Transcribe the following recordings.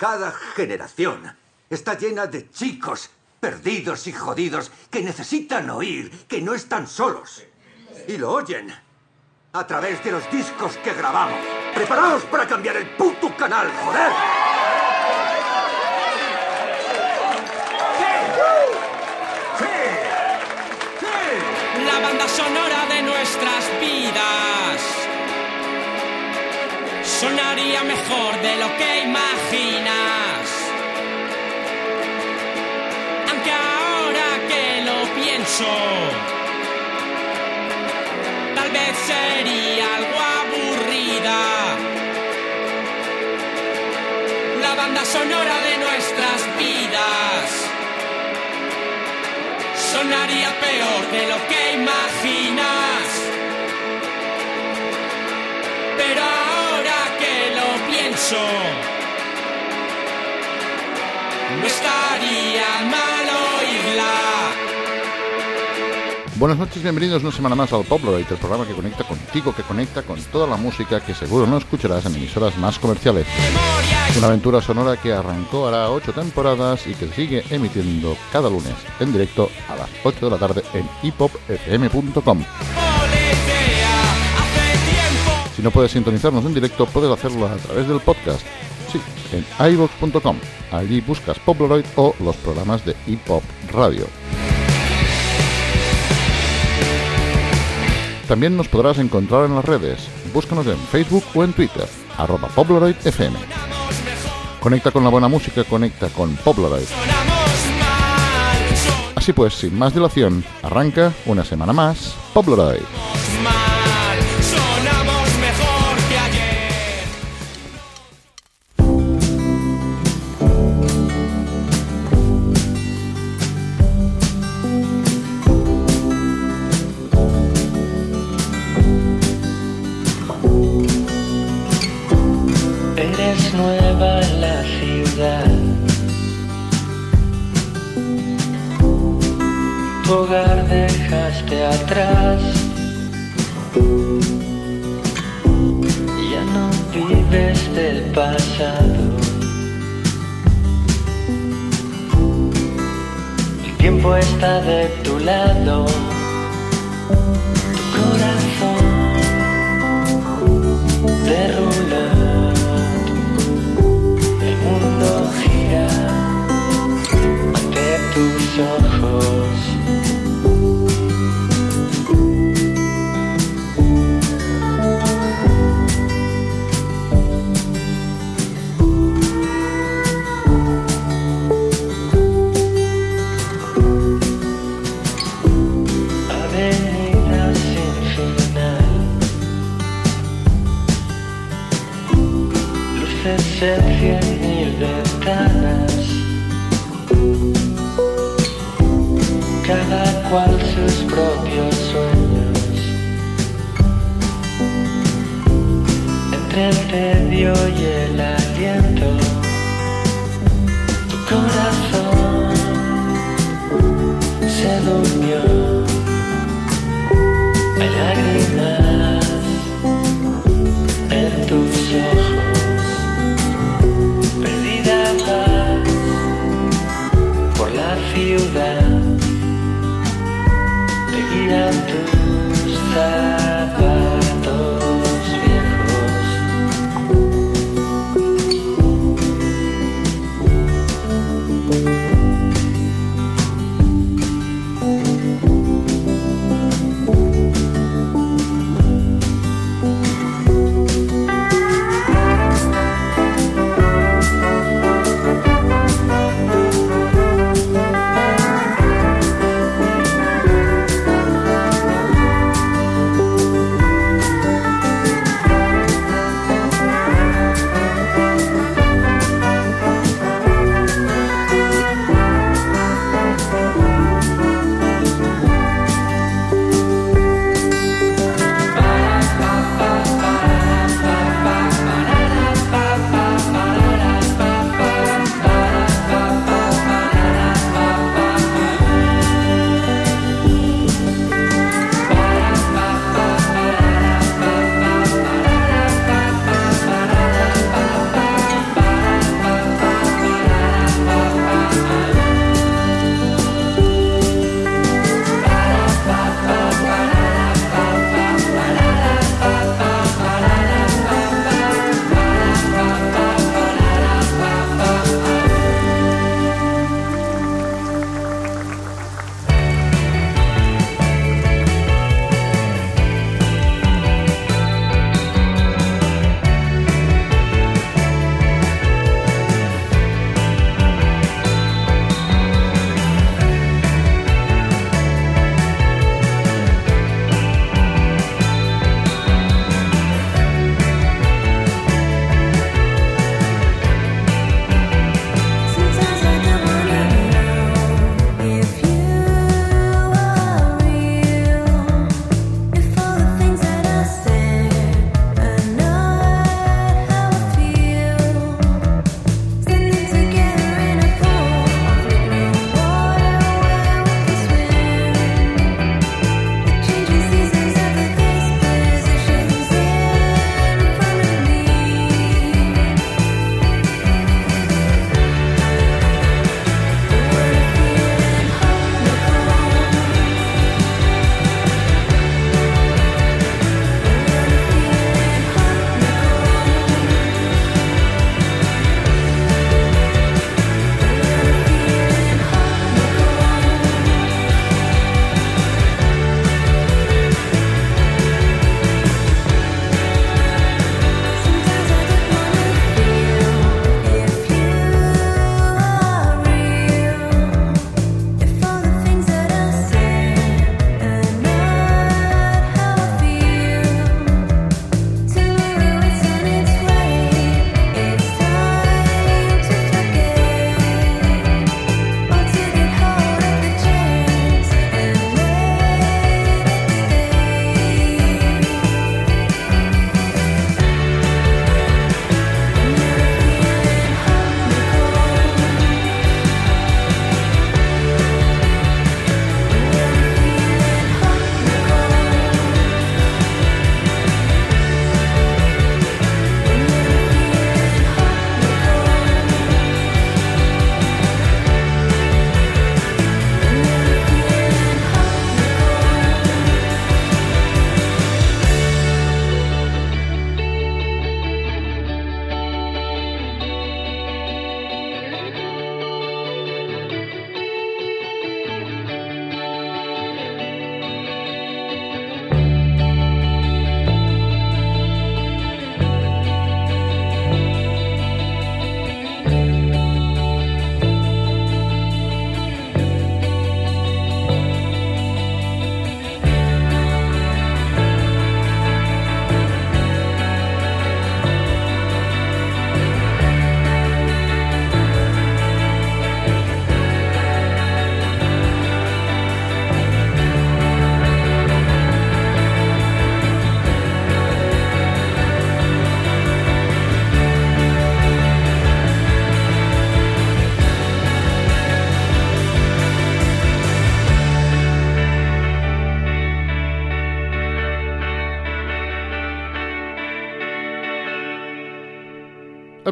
Cada generación está llena de chicos perdidos y jodidos que necesitan oír que no están solos. Y lo oyen a través de los discos que grabamos. ¡Preparaos para cambiar el puto canal, joder! La banda sonora de nuestras vidas sonaría mejor de lo que imaginas. Aunque ahora que lo pienso, tal vez sería algo aburrida. La banda sonora de nuestras vidas sonaría peor de lo que imaginas. Pero Buenas noches, bienvenidos una semana más al Poploid, el programa que conecta contigo, que conecta con toda la música que seguro no escucharás en emisoras más comerciales. Una aventura sonora que arrancó hará ocho temporadas y que sigue emitiendo cada lunes en directo a las 8 de la tarde en hipopfm.com. Si no puedes sintonizarnos en directo, puedes hacerlo a través del podcast. Sí, en iVoox.com. Allí buscas Poploid o los programas de Hip Hop Radio. También nos podrás encontrar en las redes. Búscanos en Facebook o en Twitter, arroba FM. Conecta con la buena música, conecta con Poploid. Así pues, sin más dilación, arranca una semana más Poploid.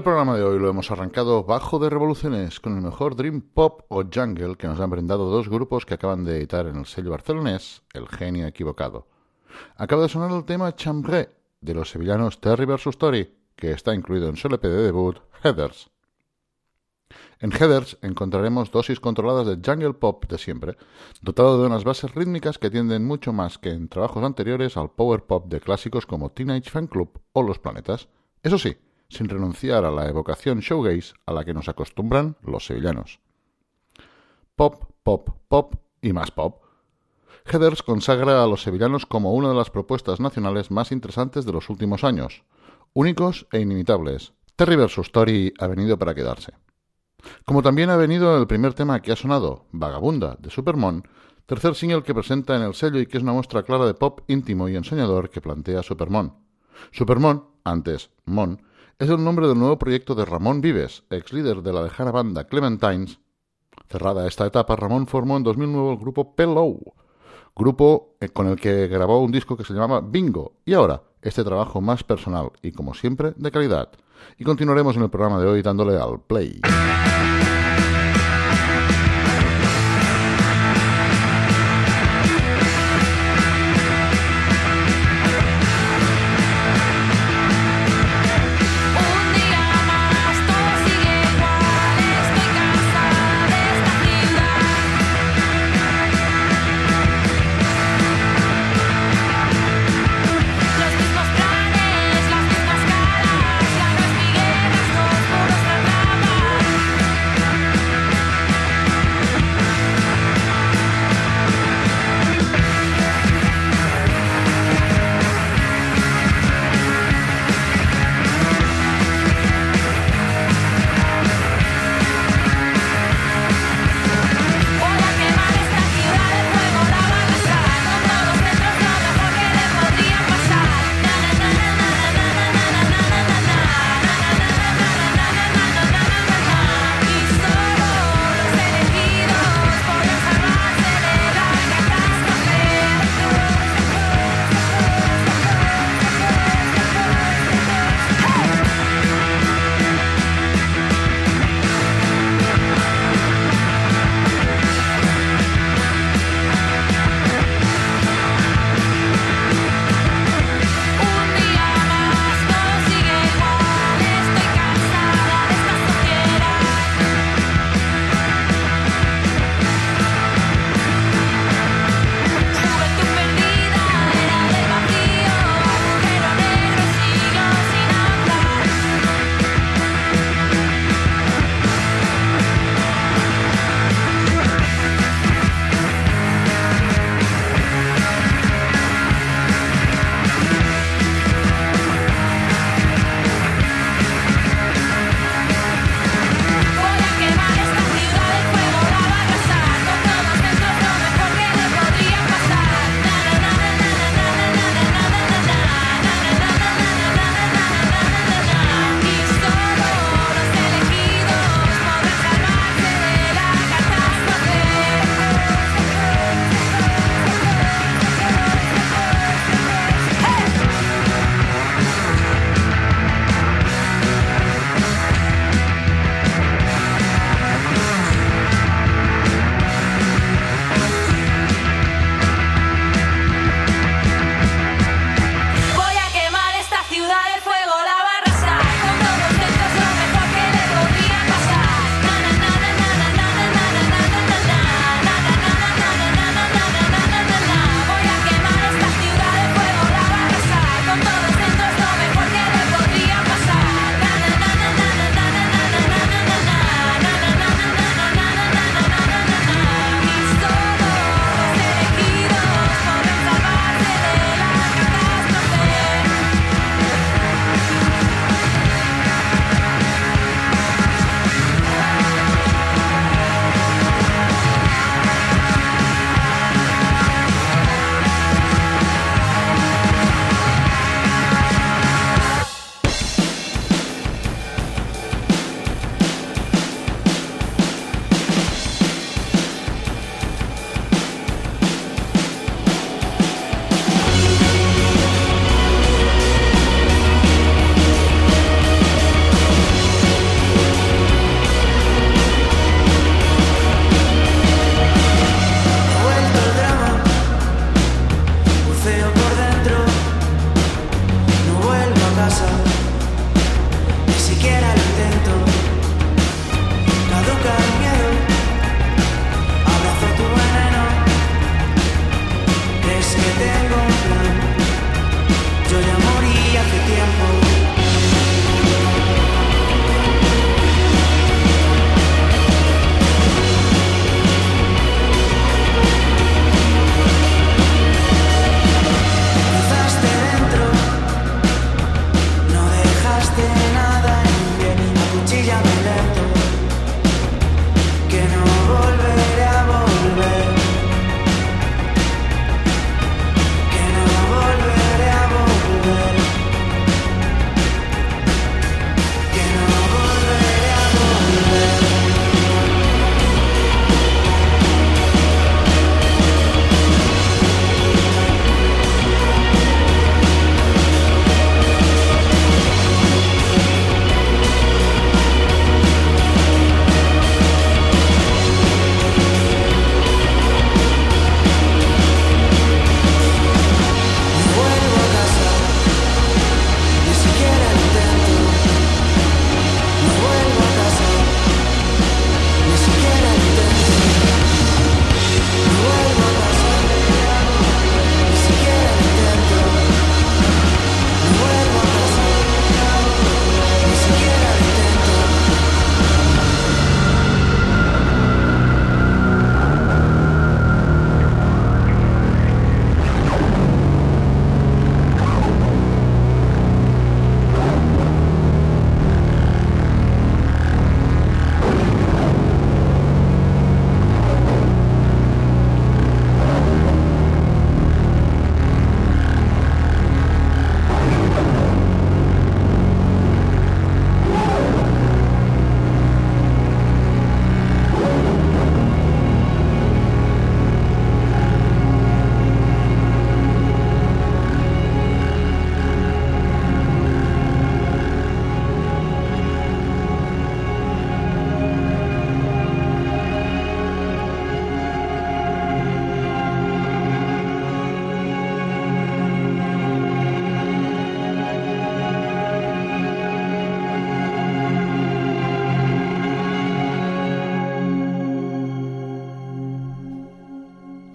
Programa de hoy lo hemos arrancado bajo de revoluciones con el mejor Dream Pop o Jungle que nos han brindado dos grupos que acaban de editar en el sello barcelonés El Genio Equivocado. Acaba de sonar el tema Chambré de los sevillanos Terry vs. Story, que está incluido en su LP de debut Heathers. En Heathers encontraremos dosis controladas de jungle pop de siempre, dotado de unas bases rítmicas que tienden mucho más que en trabajos anteriores al power pop de clásicos como Teenage Fan Club o Los Planetas. Eso sí, sin renunciar a la evocación showgaze a la que nos acostumbran los sevillanos. Pop, pop, pop y más pop. Heathers consagra a los sevillanos como una de las propuestas nacionales más interesantes de los últimos años, únicos e inimitables. Terry vs. Story ha venido para quedarse. Como también ha venido el primer tema que ha sonado, Vagabunda, de Supermon, tercer single que presenta en el sello y que es una muestra clara de pop íntimo y ensoñador que plantea Supermon. Supermon, antes Mon, es el nombre del nuevo proyecto de Ramón Vives, ex líder de la lejana banda Clementines. Cerrada esta etapa, Ramón formó en 2009 el grupo Pellow, grupo eh, con el que grabó un disco que se llamaba Bingo, y ahora este trabajo más personal y, como siempre, de calidad. Y continuaremos en el programa de hoy dándole al play.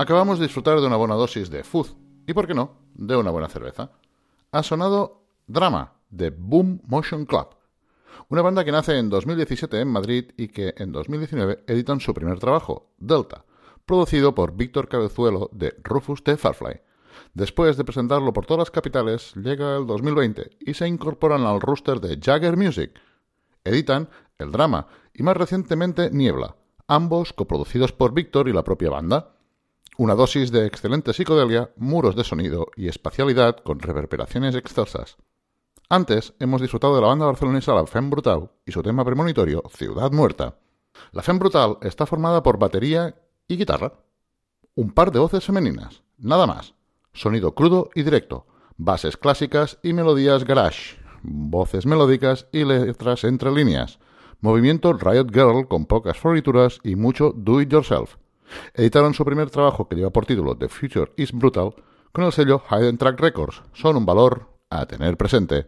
Acabamos de disfrutar de una buena dosis de fuzz y, por qué no, de una buena cerveza. Ha sonado Drama de Boom Motion Club, una banda que nace en 2017 en Madrid y que en 2019 editan su primer trabajo, Delta, producido por Víctor Cabezuelo de Rufus de Farfly. Después de presentarlo por todas las capitales, llega el 2020 y se incorporan al roster de Jagger Music. Editan El Drama y más recientemente Niebla, ambos coproducidos por Víctor y la propia banda. Una dosis de excelente psicodelia, muros de sonido y espacialidad con reverberaciones excelsas. Antes hemos disfrutado de la banda barcelonesa La Femme Brutal y su tema premonitorio Ciudad Muerta. La Femme Brutal está formada por batería y guitarra. Un par de voces femeninas, nada más. Sonido crudo y directo, bases clásicas y melodías garage, voces melódicas y letras entre líneas, movimiento Riot Girl con pocas florituras y mucho do it yourself. Editaron su primer trabajo que lleva por título The Future is Brutal con el sello Hidden Track Records. Son un valor a tener presente.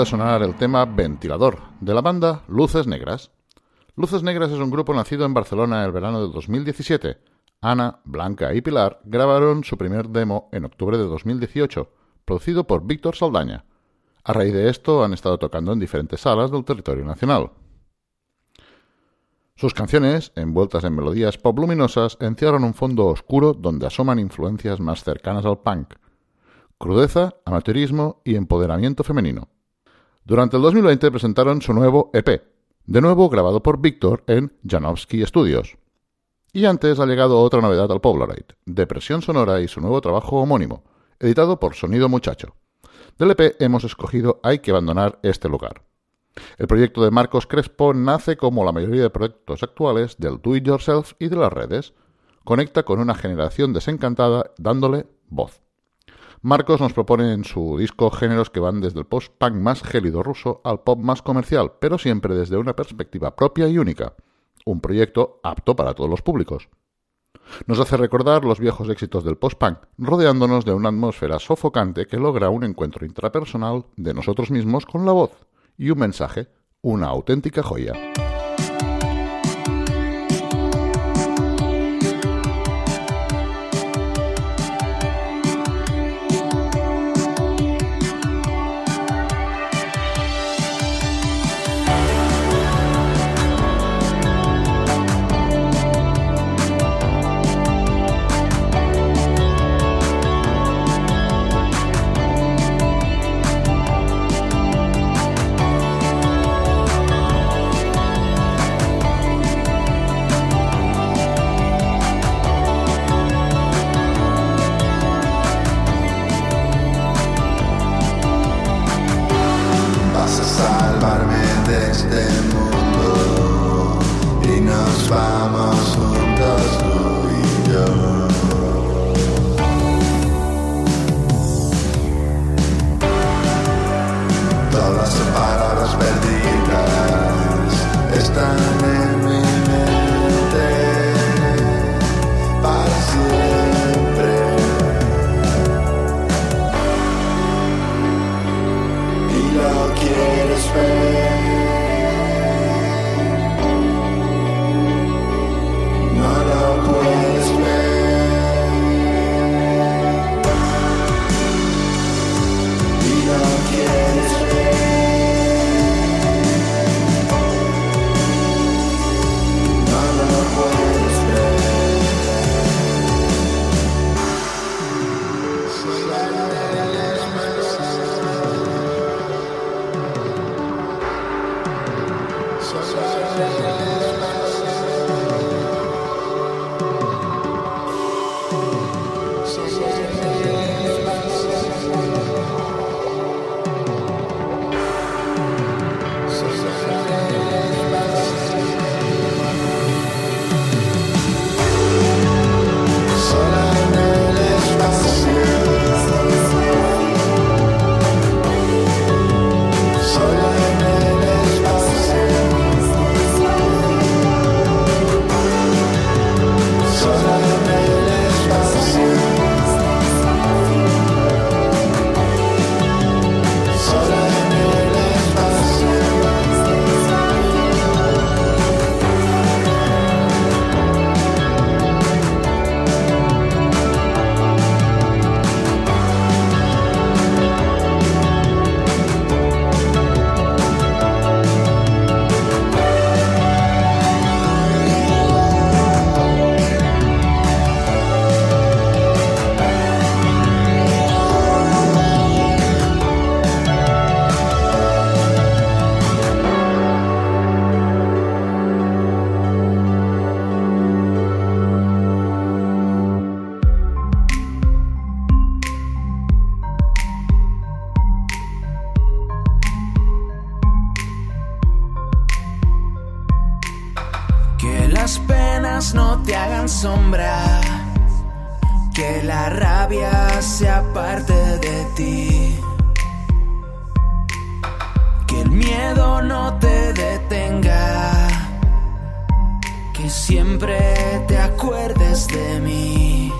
De sonar el tema Ventilador, de la banda Luces Negras. Luces Negras es un grupo nacido en Barcelona el verano de 2017. Ana, Blanca y Pilar grabaron su primer demo en octubre de 2018, producido por Víctor Saldaña. A raíz de esto han estado tocando en diferentes salas del territorio nacional. Sus canciones, envueltas en melodías pop luminosas, encierran un fondo oscuro donde asoman influencias más cercanas al punk, crudeza, amateurismo y empoderamiento femenino. Durante el 2020 presentaron su nuevo EP, de nuevo grabado por Víctor en Janowski Studios. Y antes ha llegado otra novedad al Polaroid, Depresión Sonora y su nuevo trabajo homónimo, editado por Sonido Muchacho. Del EP hemos escogido Hay que abandonar este lugar. El proyecto de Marcos Crespo nace como la mayoría de proyectos actuales del do it yourself y de las redes. Conecta con una generación desencantada dándole voz. Marcos nos propone en su disco géneros que van desde el post-punk más gélido ruso al pop más comercial, pero siempre desde una perspectiva propia y única. Un proyecto apto para todos los públicos. Nos hace recordar los viejos éxitos del post-punk, rodeándonos de una atmósfera sofocante que logra un encuentro intrapersonal de nosotros mismos con la voz y un mensaje, una auténtica joya. Siempre te acuerdes de mí.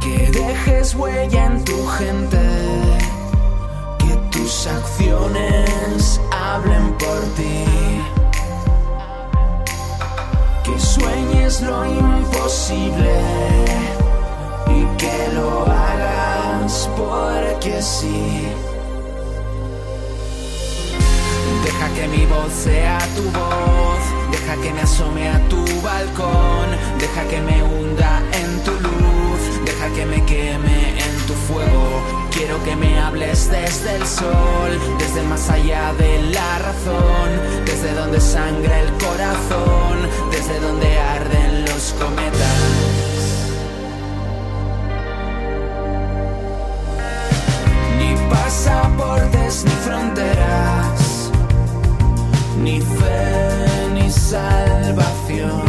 Que dejes huella en tu gente. tus acciones hablen por ti. Que sueñes lo imposible y que lo hagas porque sí. Deja que mi voz sea tu voz, deja que me asome a tu balcón, deja que me hunda en tu luz, deja que me queme en tu fuego. Quiero que me hables desde el sol, desde más allá de la razón, desde donde sangra el corazón, desde donde arden los cometas. Ni pasaportes ni fronteras, ni fe ni salvación,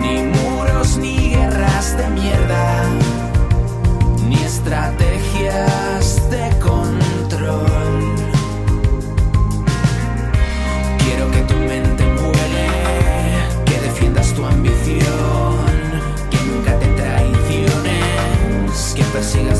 ni muros ni guerras de mierda, ni estrategias de control. Quiero que tu mente vuele, que defiendas tu ambición, que nunca te traiciones, que persigas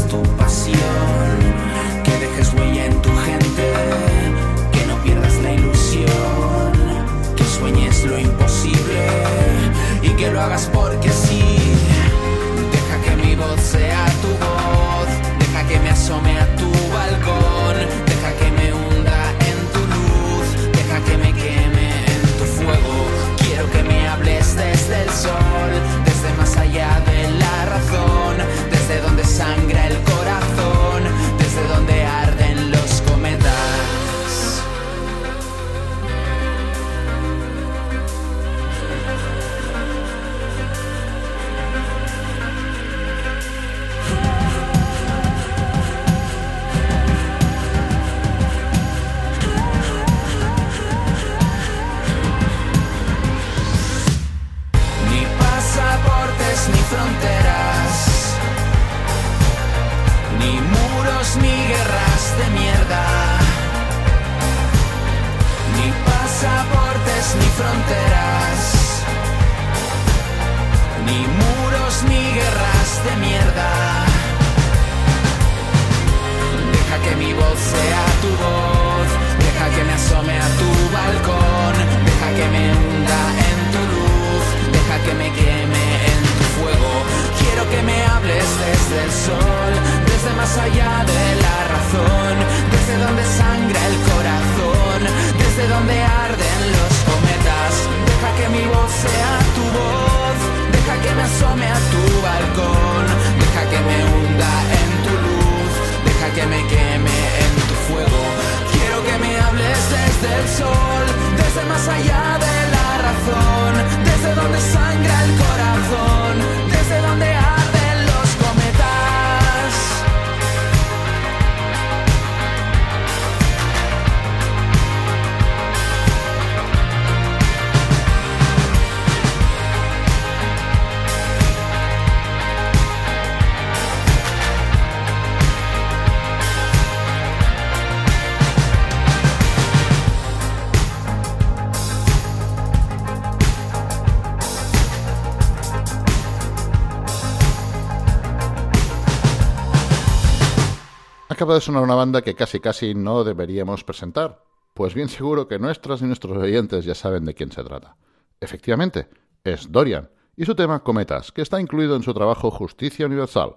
Acaba de sonar una banda que casi casi no deberíamos presentar. Pues bien seguro que nuestras y nuestros oyentes ya saben de quién se trata. Efectivamente, es Dorian y su tema Cometas, que está incluido en su trabajo Justicia Universal.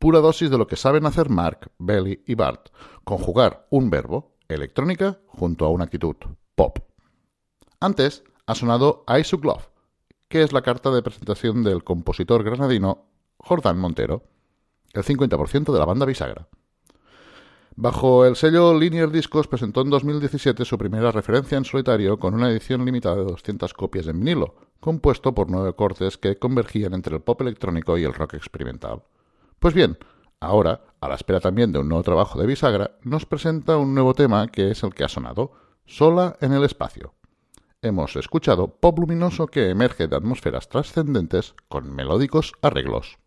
Pura dosis de lo que saben hacer Mark, Belly y Bart, conjugar un verbo, electrónica, junto a una actitud, pop. Antes ha sonado I Love, que es la carta de presentación del compositor granadino Jordán Montero, el 50% de la banda bisagra. Bajo el sello Linear Discos presentó en 2017 su primera referencia en solitario con una edición limitada de 200 copias en vinilo, compuesto por nueve cortes que convergían entre el pop electrónico y el rock experimental. Pues bien, ahora, a la espera también de un nuevo trabajo de bisagra, nos presenta un nuevo tema que es el que ha sonado, Sola en el espacio. Hemos escuchado pop luminoso que emerge de atmósferas trascendentes con melódicos arreglos.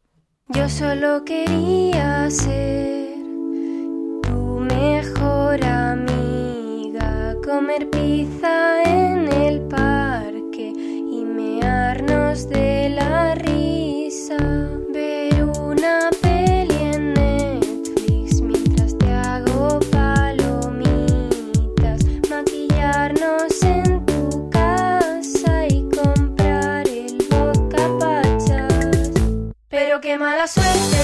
Yo solo quería ser mejor amiga, comer pizza en el parque y mearnos de la risa, ver una peli en Netflix mientras te hago palomitas, maquillarnos en tu casa y comprar el vodka pachas. Pero qué mala suerte.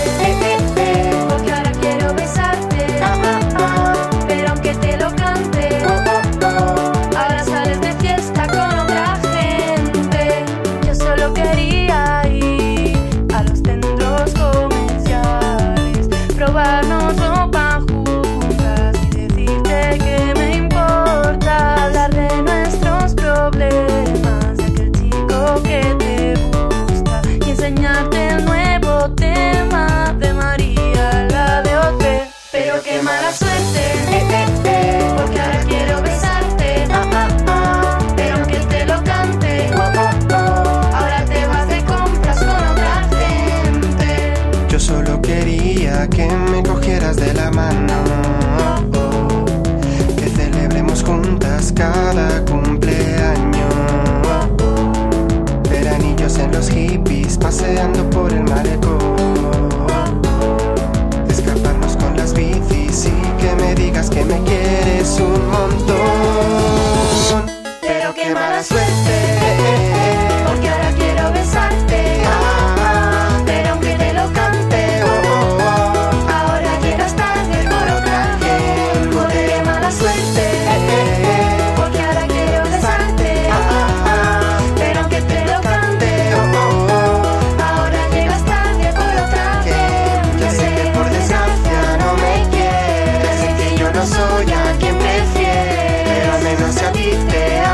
vida.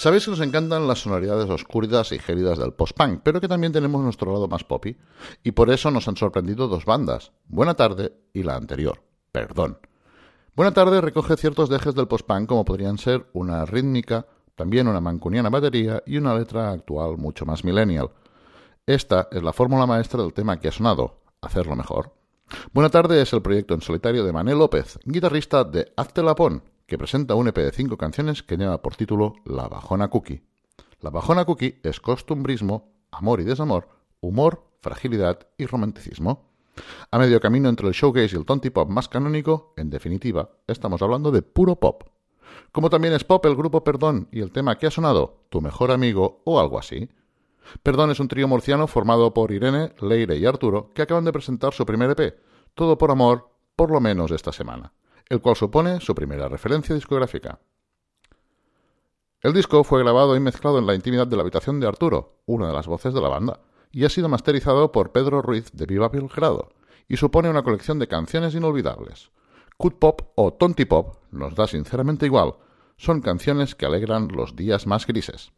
Sabéis que nos encantan las sonoridades oscuras y gélidas del post-punk, pero que también tenemos nuestro lado más poppy, y por eso nos han sorprendido dos bandas, Buena Tarde y la anterior, Perdón. Buena Tarde recoge ciertos dejes del post-punk como podrían ser una rítmica, también una mancuniana batería y una letra actual mucho más millennial. Esta es la fórmula maestra del tema que ha sonado, hacerlo mejor. Buena tarde es el proyecto en solitario de Mané López, guitarrista de Hazte Lapón, que presenta un EP de cinco canciones que lleva por título La Bajona Cookie. La Bajona Cookie es costumbrismo, amor y desamor, humor, fragilidad y romanticismo. A medio camino entre el showcase y el tonti pop más canónico, en definitiva, estamos hablando de puro pop. Como también es pop el grupo Perdón y el tema que ha sonado, Tu mejor amigo o algo así. Perdón es un trío murciano formado por Irene, Leire y Arturo que acaban de presentar su primer EP, Todo por Amor, por lo menos esta semana, el cual supone su primera referencia discográfica. El disco fue grabado y mezclado en la intimidad de la habitación de Arturo, una de las voces de la banda, y ha sido masterizado por Pedro Ruiz de Viva Belgrado, y supone una colección de canciones inolvidables. Cut Pop o Tonti Pop nos da sinceramente igual, son canciones que alegran los días más grises.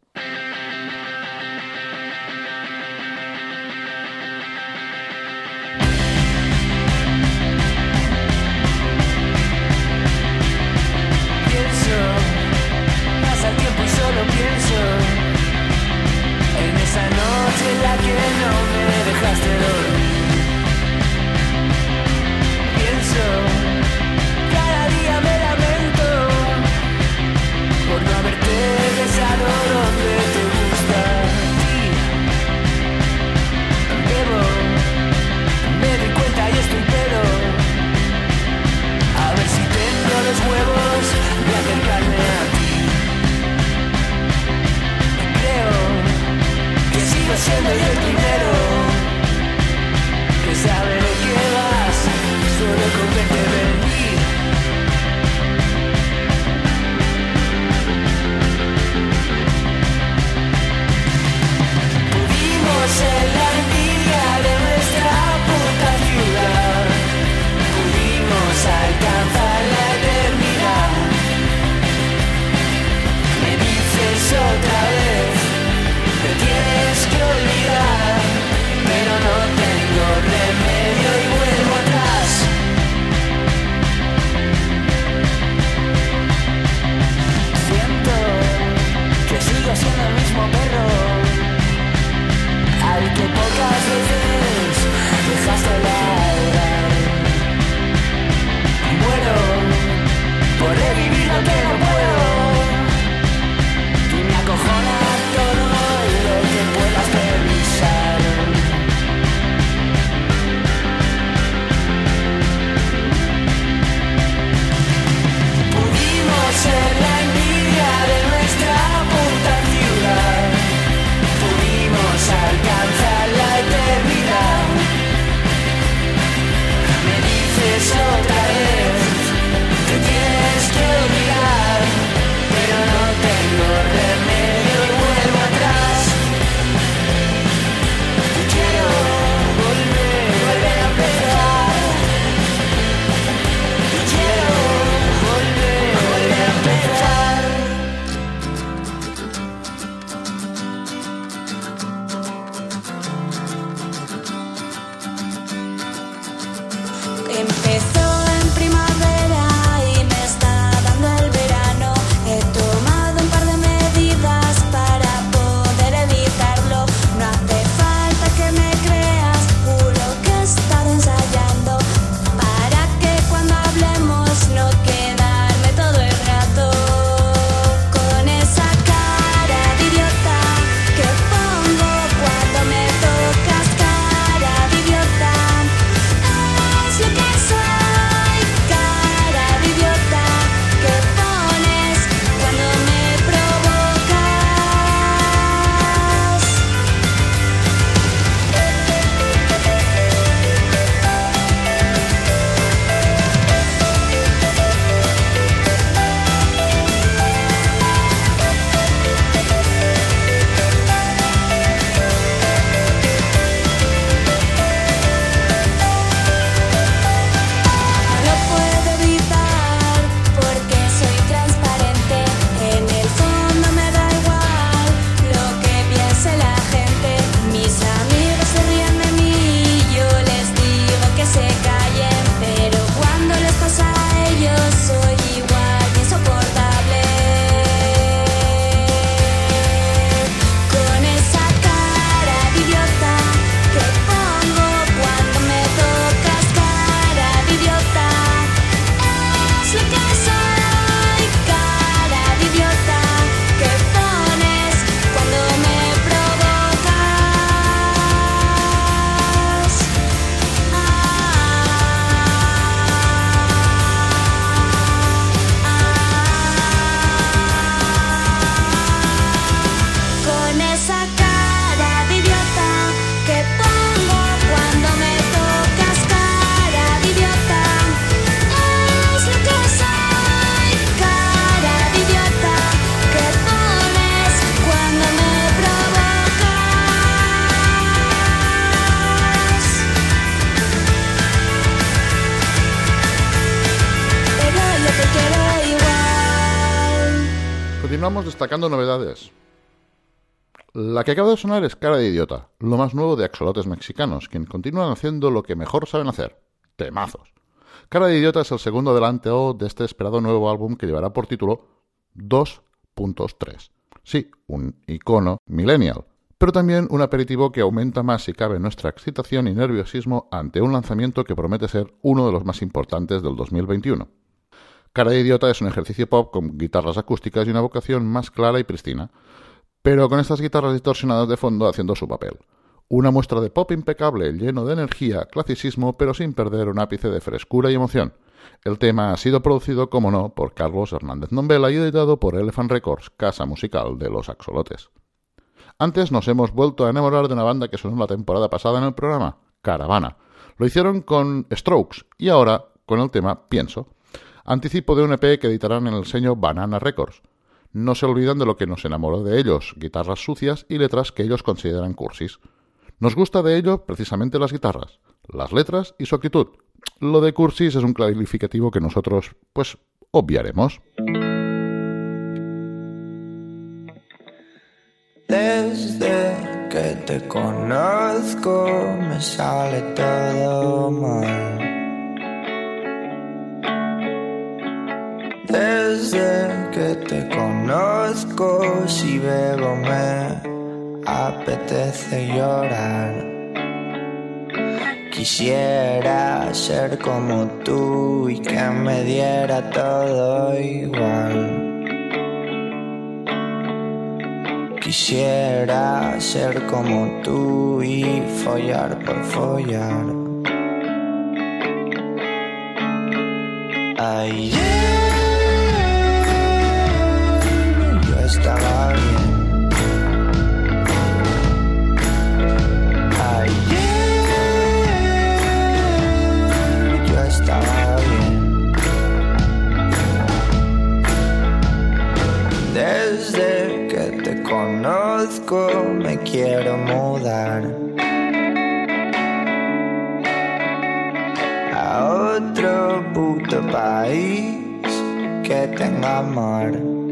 Sunday. Continuamos destacando novedades. La que acaba de sonar es Cara de Idiota, lo más nuevo de Axolotes Mexicanos, quien continúan haciendo lo que mejor saben hacer, temazos. Cara de Idiota es el segundo adelanteo de este esperado nuevo álbum que llevará por título 2.3. Sí, un icono millennial, pero también un aperitivo que aumenta más si cabe nuestra excitación y nerviosismo ante un lanzamiento que promete ser uno de los más importantes del 2021. Cara de Idiota es un ejercicio pop con guitarras acústicas y una vocación más clara y pristina, pero con estas guitarras distorsionadas de fondo haciendo su papel. Una muestra de pop impecable, lleno de energía, clasicismo, pero sin perder un ápice de frescura y emoción. El tema ha sido producido, como no, por Carlos Hernández Nombela y editado por Elephant Records, casa musical de los axolotes. Antes nos hemos vuelto a enamorar de una banda que sonó la temporada pasada en el programa, Caravana. Lo hicieron con Strokes y ahora con el tema Pienso, anticipo de un EP que editarán en el sello Banana Records. No se olvidan de lo que nos enamoró de ellos, guitarras sucias y letras que ellos consideran cursis. Nos gusta de ello precisamente las guitarras, las letras y su actitud. Lo de cursis es un calificativo que nosotros, pues, obviaremos. Desde que te conozco me sale todo mal. Desde que te conozco si bebo me apetece llorar. Quisiera ser como tú y que me diera todo igual. Quisiera ser como tú y follar por follar. Ayer estaba bien. Ayer yo estaba bien. Desde que te conozco me quiero mudar a otro puto país que tenga mar.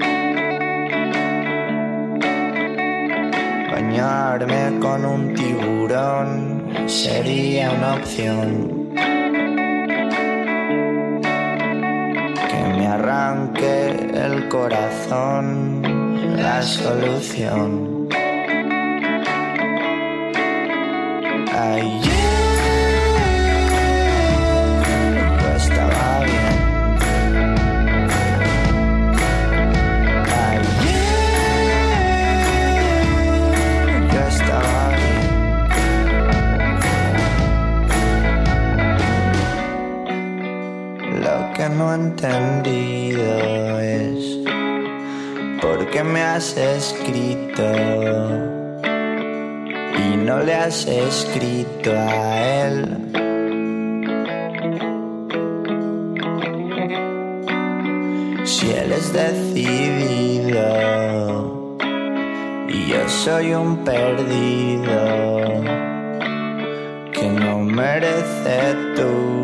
Bañarme con un tiburón sería una opción. Que me arranque el corazón la solución. Ayer por qué me has escrito y no le has escrito a él. Si él es decidido y yo soy un perdido que no merece tu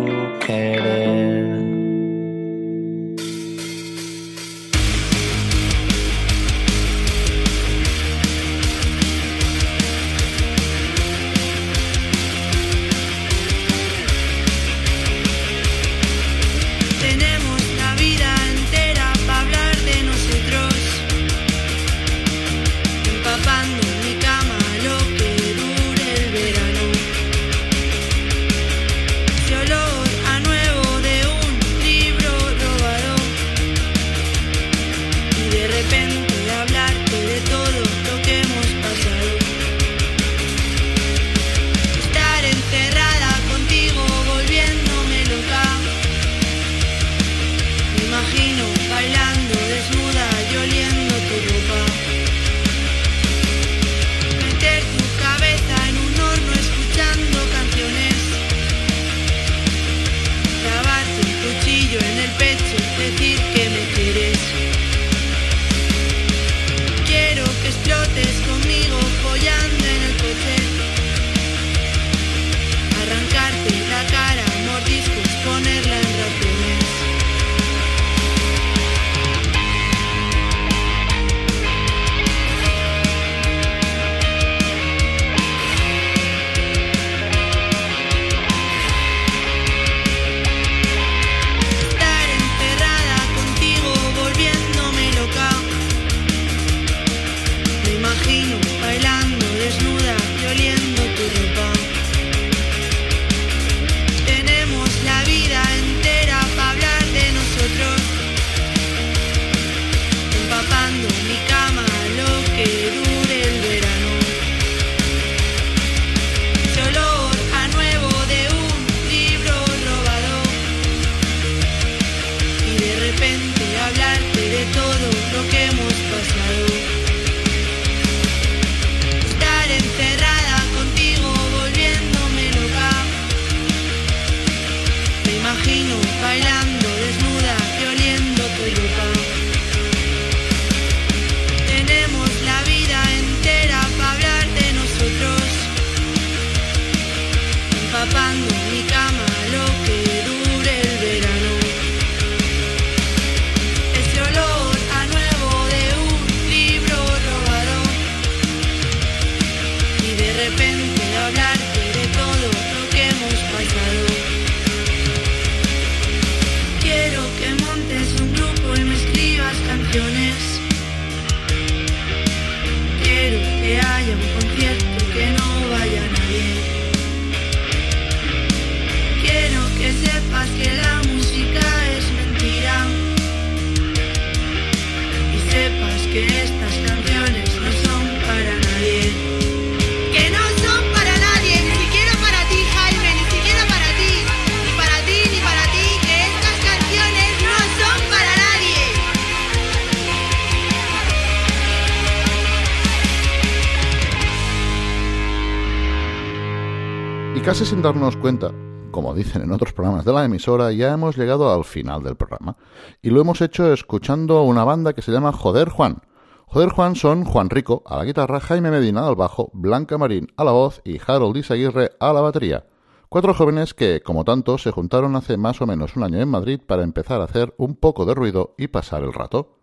casi sin darnos cuenta, como dicen en otros programas de la emisora, ya hemos llegado al final del programa. Y lo hemos hecho escuchando a una banda que se llama Joder Juan. Joder Juan son Juan Rico a la guitarra, Jaime Medina al bajo, Blanca Marín a la voz y Harold Isaguirre a la batería. Cuatro jóvenes que, como tanto, se juntaron hace más o menos un año en Madrid para empezar a hacer un poco de ruido y pasar el rato.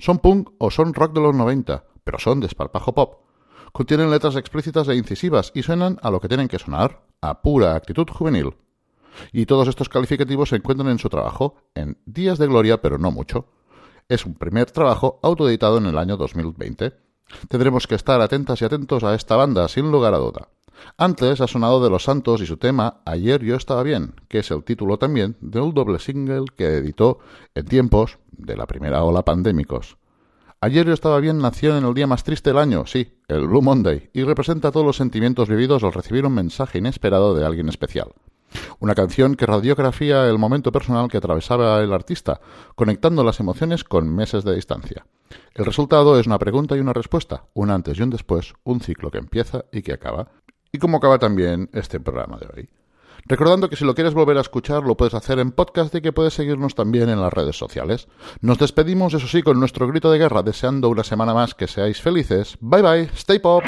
Son punk o son rock de los 90, pero son de esparpajo pop. Contienen letras explícitas e incisivas y suenan a lo que tienen que sonar, a pura actitud juvenil. Y todos estos calificativos se encuentran en su trabajo, en Días de Gloria, pero no mucho. Es un primer trabajo autoeditado en el año 2020. Tendremos que estar atentas y atentos a esta banda, sin lugar a duda. Antes ha sonado de Los Santos y su tema Ayer yo estaba bien, que es el título también de un doble single que editó en tiempos de la primera ola pandémicos. Ayer yo estaba bien nació en el día más triste del año, sí, el Blue Monday, y representa todos los sentimientos vividos al recibir un mensaje inesperado de alguien especial. Una canción que radiografía el momento personal que atravesaba el artista, conectando las emociones con meses de distancia. El resultado es una pregunta y una respuesta, un antes y un después, un ciclo que empieza y que acaba, y como acaba también este programa de hoy. Recordando que si lo quieres volver a escuchar lo puedes hacer en podcast y que puedes seguirnos también en las redes sociales. Nos despedimos, eso sí, con nuestro grito de guerra, deseando una semana más que seáis felices. Bye bye, stay pop.